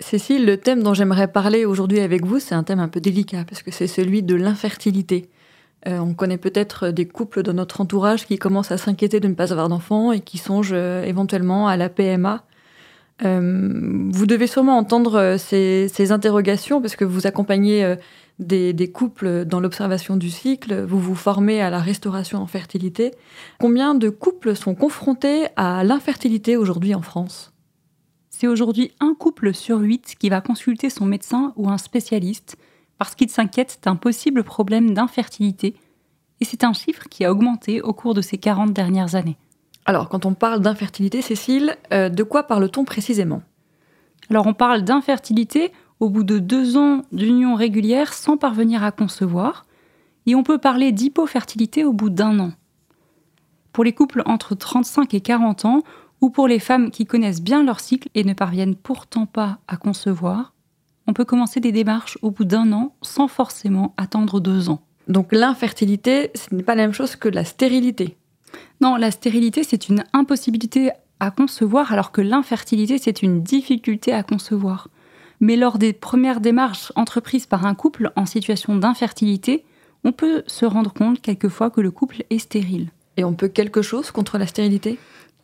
Cécile, le thème dont j'aimerais parler aujourd'hui avec vous, c'est un thème un peu délicat parce que c'est celui de l'infertilité. Euh, on connaît peut-être des couples dans notre entourage qui commencent à s'inquiéter de ne pas avoir d'enfants et qui songent euh, éventuellement à la PMA. Euh, vous devez sûrement entendre ces, interrogations parce que vous accompagnez des, des, couples dans l'observation du cycle, vous vous formez à la restauration en fertilité. Combien de couples sont confrontés à l'infertilité aujourd'hui en France? C'est aujourd'hui un couple sur huit qui va consulter son médecin ou un spécialiste parce qu'il s'inquiète d'un possible problème d'infertilité, et c'est un chiffre qui a augmenté au cours de ces 40 dernières années. Alors, quand on parle d'infertilité, Cécile, euh, de quoi parle-t-on précisément? Alors, on parle d'infertilité au bout de deux ans d'union régulière sans parvenir à concevoir, et on peut parler d'hypofertilité au bout d'un an. Pour les couples entre 35 et 40 ans, ou pour les femmes qui connaissent bien leur cycle et ne parviennent pourtant pas à concevoir, on peut commencer des démarches au bout d'un an sans forcément attendre deux ans. Donc l'infertilité, ce n'est pas la même chose que la stérilité. Non, la stérilité, c'est une impossibilité à concevoir, alors que l'infertilité, c'est une difficulté à concevoir. Mais lors des premières démarches entreprises par un couple en situation d'infertilité, on peut se rendre compte quelquefois que le couple est stérile. Et on peut quelque chose contre la stérilité?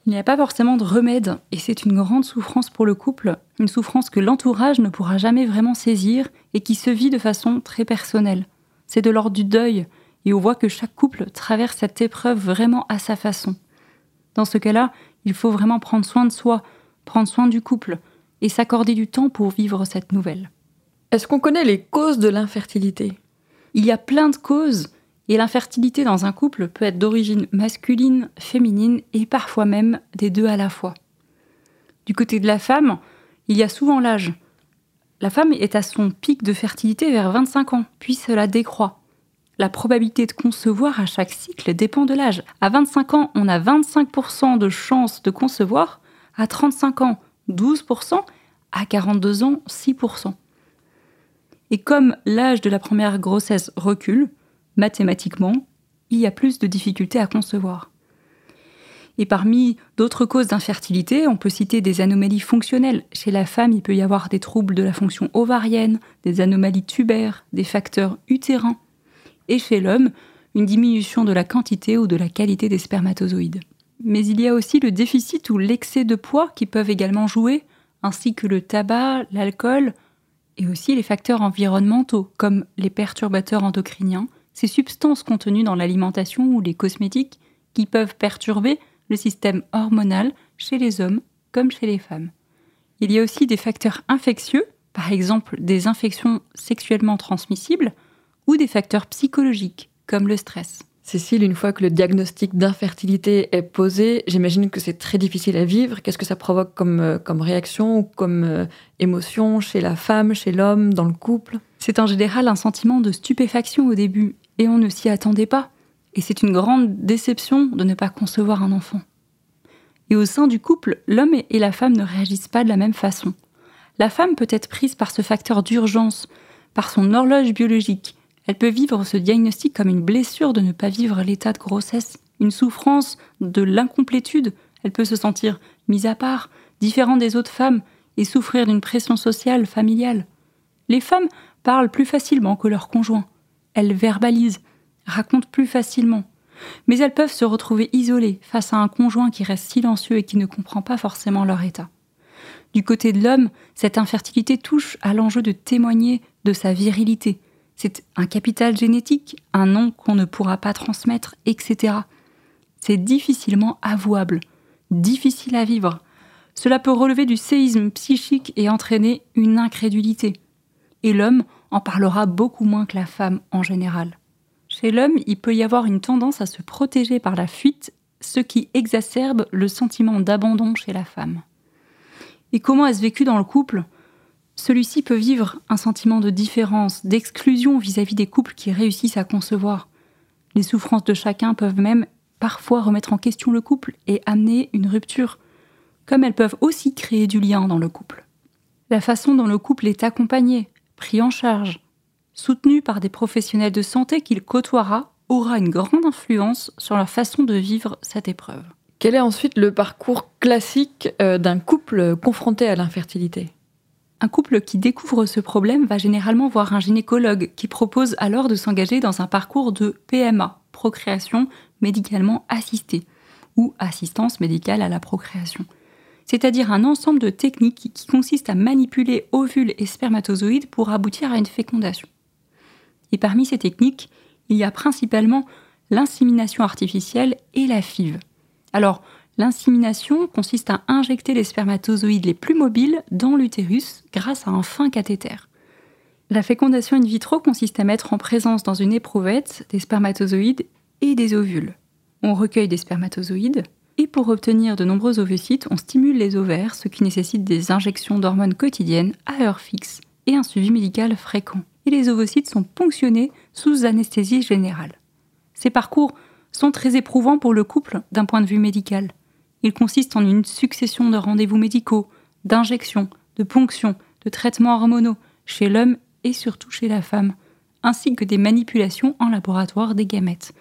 Il n'y a pas forcément de remède, et c'est une grande souffrance pour le couple, une souffrance que l'entourage ne pourra jamais vraiment saisir et qui se vit de façon très personnelle. C'est de l'ordre du deuil, et on voit que chaque couple traverse cette épreuve vraiment à sa façon. Dans ce cas-là, il faut vraiment prendre soin de soi, prendre soin du couple, et s'accorder du temps pour vivre cette nouvelle. Est-ce qu'on connaît les causes de l'infertilité? Il y a plein de causes, et l'infertilité dans un couple peut être d'origine masculine, féminine et parfois même des deux à la fois. Du côté de la femme, il y a souvent l'âge. La femme est à son pic de fertilité vers 25 ans, puis cela décroît. La probabilité de concevoir à chaque cycle dépend de l'âge. À 25 ans, on a 25% de chances de concevoir, à 35 ans, 12%, à 42 ans, 6%. Et comme l'âge de la première grossesse recule, mathématiquement, il y a plus de difficultés à concevoir. Et parmi d'autres causes d'infertilité, on peut citer des anomalies fonctionnelles. Chez la femme, il peut y avoir des troubles de la fonction ovarienne, des anomalies tubaires, des facteurs utérins. Et chez l'homme, une diminution de la quantité ou de la qualité des spermatozoïdes. Mais il y a aussi le déficit ou l'excès de poids qui peuvent également jouer, ainsi que le tabac, l'alcool, et aussi les facteurs environnementaux, comme les perturbateurs endocriniens, ces substances contenues dans l'alimentation ou les cosmétiques qui peuvent perturber le système hormonal chez les hommes comme chez les femmes. Il y a aussi des facteurs infectieux, par exemple des infections sexuellement transmissibles, ou des facteurs psychologiques, comme le stress. Cécile, une fois que le diagnostic d'infertilité est posé, j'imagine que c'est très difficile à vivre. Qu'est-ce que ça provoque comme, euh, comme réaction ou comme euh, émotion chez la femme, chez l'homme, dans le couple? C'est en général un sentiment de stupéfaction au début et on ne s'y attendait pas. Et c'est une grande déception de ne pas concevoir un enfant. Et au sein du couple, l'homme et la femme ne réagissent pas de la même façon. La femme peut être prise par ce facteur d'urgence, par son horloge biologique. Elle peut vivre ce diagnostic comme une blessure de ne pas vivre l'état de grossesse, une souffrance de l'incomplétude. Elle peut se sentir mise à part, différente des autres femmes, et souffrir d'une pression sociale, familiale. Les femmes parlent plus facilement que leurs conjoints elles verbalisent, racontent plus facilement. Mais elles peuvent se retrouver isolées face à un conjoint qui reste silencieux et qui ne comprend pas forcément leur état. Du côté de l'homme, cette infertilité touche à l'enjeu de témoigner de sa virilité. C'est un capital génétique, un nom qu'on ne pourra pas transmettre, etc. C'est difficilement avouable, difficile à vivre. Cela peut relever du séisme psychique et entraîner une incrédulité. Et l'homme en parlera beaucoup moins que la femme en général. Chez l'homme, il peut y avoir une tendance à se protéger par la fuite, ce qui exacerbe le sentiment d'abandon chez la femme. Et comment est-ce vécu dans le couple? Celui-ci peut vivre un sentiment de différence, d'exclusion vis-à-vis des couples qui réussissent à concevoir. Les souffrances de chacun peuvent même parfois remettre en question le couple et amener une rupture, comme elles peuvent aussi créer du lien dans le couple. La façon dont le couple est accompagné, pris en charge, soutenu par des professionnels de santé qu'il côtoiera, aura une grande influence sur la façon de vivre cette épreuve. Quel est ensuite le parcours classique euh, d'un couple confronté à l'infertilité? Un couple qui découvre ce problème va généralement voir un gynécologue qui propose alors de s'engager dans un parcours de PMA, procréation médicalement assistée, ou assistance médicale à la procréation c'est-à-dire un ensemble de techniques qui consistent à manipuler ovules et spermatozoïdes pour aboutir à une fécondation. Et parmi ces techniques, il y a principalement l'insémination artificielle et la FIV. Alors, l'insémination consiste à injecter les spermatozoïdes les plus mobiles dans l'utérus grâce à un fin cathéter. La fécondation in vitro consiste à mettre en présence dans une éprouvette des spermatozoïdes et des ovules. On recueille des spermatozoïdes, et pour obtenir de nombreux ovocytes, on stimule les ovaires, ce qui nécessite des injections d'hormones quotidiennes à heure fixe et un suivi médical fréquent. Et les ovocytes sont ponctionnés sous anesthésie générale. Ces parcours sont très éprouvants pour le couple d'un point de vue médical. Ils consistent en une succession de rendez-vous médicaux, d'injections, de ponctions, de traitements hormonaux chez l'homme et surtout chez la femme, ainsi que des manipulations en laboratoire des gamètes.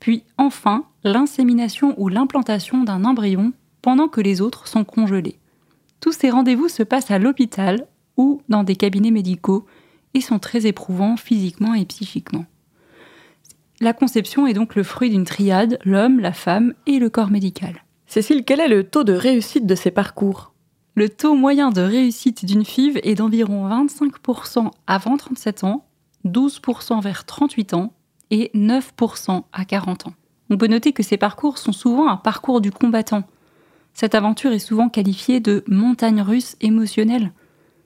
Puis enfin, l'insémination ou l'implantation d'un embryon pendant que les autres sont congelés. Tous ces rendez-vous se passent à l'hôpital ou dans des cabinets médicaux et sont très éprouvants physiquement et psychiquement. La conception est donc le fruit d'une triade, l'homme, la femme et le corps médical. Cécile, quel est le taux de réussite de ces parcours? Le taux moyen de réussite d'une FIV est d'environ 25% avant 37 ans, 12% vers 38 ans et 9% à 40 ans. On peut noter que ces parcours sont souvent un parcours du combattant. Cette aventure est souvent qualifiée de montagne russe émotionnelle.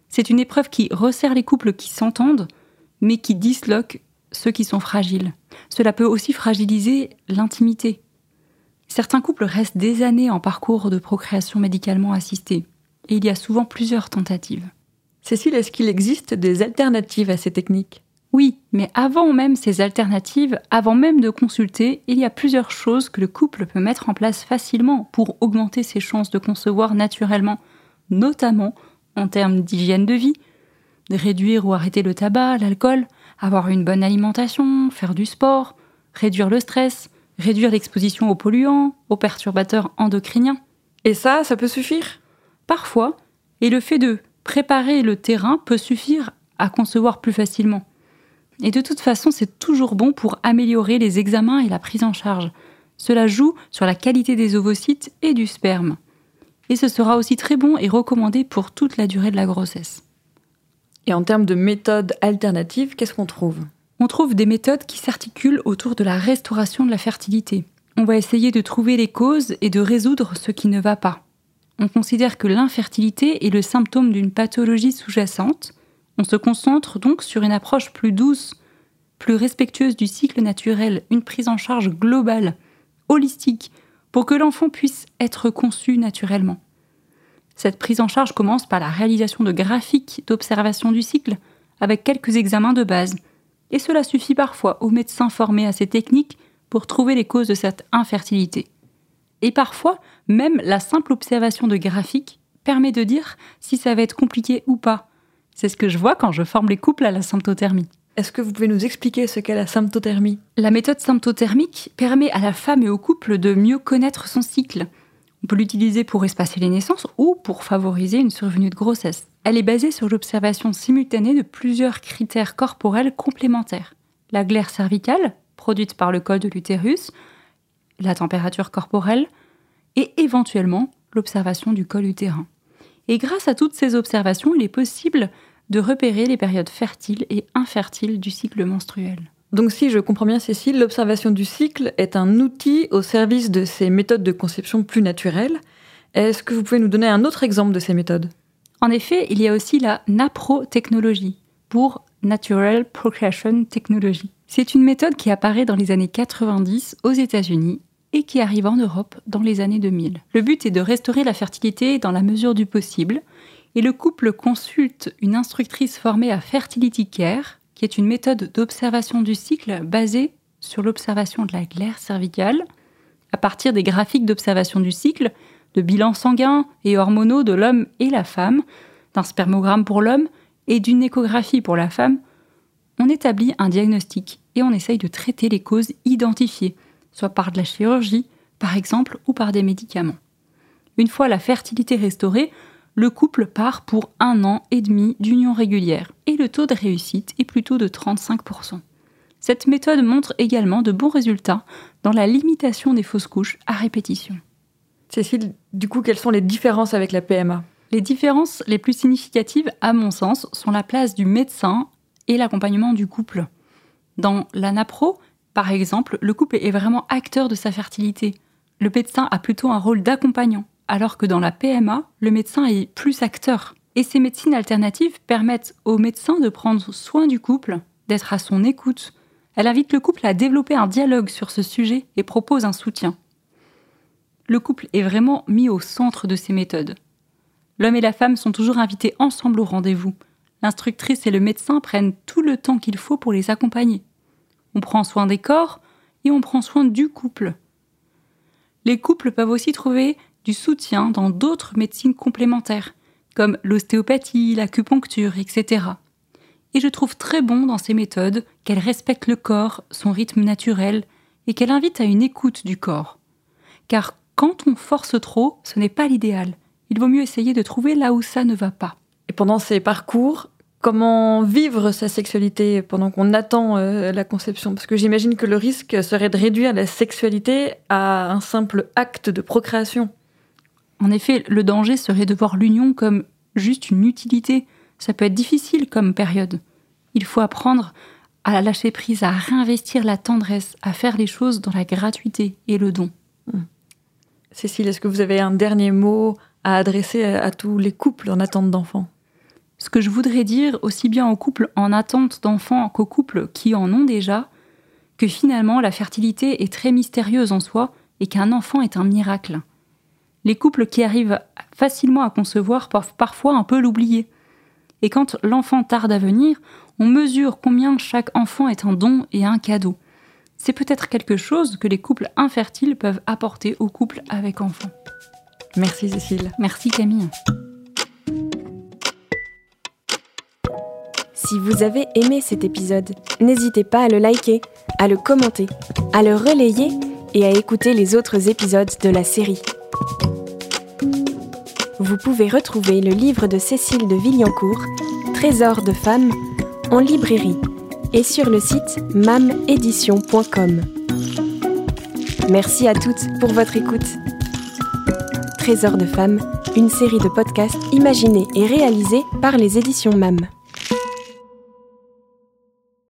C'est une épreuve qui resserre les couples qui s'entendent, mais qui disloque ceux qui sont fragiles. Cela peut aussi fragiliser l'intimité. Certains couples restent des années en parcours de procréation médicalement assistée, et il y a souvent plusieurs tentatives. Cécile, est-ce qu'il existe des alternatives à ces techniques? Oui, mais avant même ces alternatives, avant même de consulter, il y a plusieurs choses que le couple peut mettre en place facilement pour augmenter ses chances de concevoir naturellement, notamment en termes d'hygiène de vie, de réduire ou arrêter le tabac, l'alcool, avoir une bonne alimentation, faire du sport, réduire le stress, réduire l'exposition aux polluants, aux perturbateurs endocriniens. Et ça, ça peut suffire? Parfois, et le fait de préparer le terrain peut suffire à concevoir plus facilement. Et de toute façon, c'est toujours bon pour améliorer les examens et la prise en charge. Cela joue sur la qualité des ovocytes et du sperme. Et ce sera aussi très bon et recommandé pour toute la durée de la grossesse. Et en termes de méthodes alternatives, qu'est-ce qu'on trouve? On trouve des méthodes qui s'articulent autour de la restauration de la fertilité. On va essayer de trouver les causes et de résoudre ce qui ne va pas. On considère que l'infertilité est le symptôme d'une pathologie sous-jacente on se concentre donc sur une approche plus douce, plus respectueuse du cycle naturel, une prise en charge globale, holistique, pour que l'enfant puisse être conçu naturellement. Cette prise en charge commence par la réalisation de graphiques d'observation du cycle, avec quelques examens de base, et cela suffit parfois aux médecins formés à ces techniques pour trouver les causes de cette infertilité. Et parfois, même la simple observation de graphiques permet de dire si ça va être compliqué ou pas, c'est ce que je vois quand je forme les couples à la symptothermie. Est-ce que vous pouvez nous expliquer ce qu'est la symptothermie? La méthode symptothermique permet à la femme et au couple de mieux connaître son cycle. On peut l'utiliser pour espacer les naissances ou pour favoriser une survenue de grossesse. Elle est basée sur l'observation simultanée de plusieurs critères corporels complémentaires. La glaire cervicale, produite par le col de l'utérus, la température corporelle et éventuellement l'observation du col utérin. Et grâce à toutes ces observations, il est possible de repérer les périodes fertiles et infertiles du cycle menstruel. Donc si je comprends bien Cécile, l'observation du cycle est un outil au service de ces méthodes de conception plus naturelles. Est-ce que vous pouvez nous donner un autre exemple de ces méthodes? En effet, il y a aussi la naprotechnologie pour Natural Procreation Technology. C'est une méthode qui apparaît dans les années 90 aux États-Unis et qui arrive en Europe dans les années 2000. Le but est de restaurer la fertilité dans la mesure du possible et le couple consulte une instructrice formée à Fertility Care qui est une méthode d'observation du cycle basée sur l'observation de la glaire cervicale, à partir des graphiques d'observation du cycle, de bilans sanguins et hormonaux de l'homme et la femme, d'un spermogramme pour l'homme et d'une échographie pour la femme, on établit un diagnostic et on essaye de traiter les causes identifiées, soit par de la chirurgie, par exemple, ou par des médicaments. Une fois la fertilité restaurée, le couple part pour un an et demi d'union régulière et le taux de réussite est plutôt de 35%. Cette méthode montre également de bons résultats dans la limitation des fausses couches à répétition. Cécile, du coup, quelles sont les différences avec la PMA Les différences les plus significatives, à mon sens, sont la place du médecin et l'accompagnement du couple. Dans l'ANAPRO, par exemple, le couple est vraiment acteur de sa fertilité. Le médecin a plutôt un rôle d'accompagnant alors que dans la PMA, le médecin est plus acteur. Et ces médecines alternatives permettent au médecin de prendre soin du couple, d'être à son écoute. Elle invite le couple à développer un dialogue sur ce sujet et propose un soutien. Le couple est vraiment mis au centre de ces méthodes. L'homme et la femme sont toujours invités ensemble au rendez-vous. L'instructrice et le médecin prennent tout le temps qu'il faut pour les accompagner. On prend soin des corps et on prend soin du couple. Les couples peuvent aussi trouver du soutien dans d'autres médecines complémentaires, comme l'ostéopathie, l'acupuncture, etc. Et je trouve très bon dans ces méthodes qu'elles respectent le corps, son rythme naturel, et qu'elles invitent à une écoute du corps. Car quand on force trop, ce n'est pas l'idéal. Il vaut mieux essayer de trouver là où ça ne va pas. Et pendant ces parcours, comment vivre sa sexualité pendant qu'on attend euh, la conception? Parce que j'imagine que le risque serait de réduire la sexualité à un simple acte de procréation. En effet, le danger serait de voir l'union comme juste une utilité. Ça peut être difficile comme période. Il faut apprendre à lâcher prise, à réinvestir la tendresse, à faire les choses dans la gratuité et le don. Hmm. Cécile, est-ce que vous avez un dernier mot à adresser à tous les couples en attente d'enfants? Ce que je voudrais dire, aussi bien aux couples en attente d'enfants qu'aux couples qui en ont déjà, que finalement la fertilité est très mystérieuse en soi et qu'un enfant est un miracle. Les couples qui arrivent facilement à concevoir peuvent parfois un peu l'oublier. Et quand l'enfant tarde à venir, on mesure combien chaque enfant est un don et un cadeau. C'est peut-être quelque chose que les couples infertiles peuvent apporter aux couples avec enfants. Merci Cécile. Merci Camille. Si vous avez aimé cet épisode, n'hésitez pas à le liker, à le commenter, à le relayer et à écouter les autres épisodes de la série. Vous pouvez retrouver le livre de Cécile de Villancourt, Trésor de femmes, en librairie et sur le site mamédition.com. Merci à toutes pour votre écoute. Trésor de femmes, une série de podcasts imaginés et réalisés par les éditions MAM.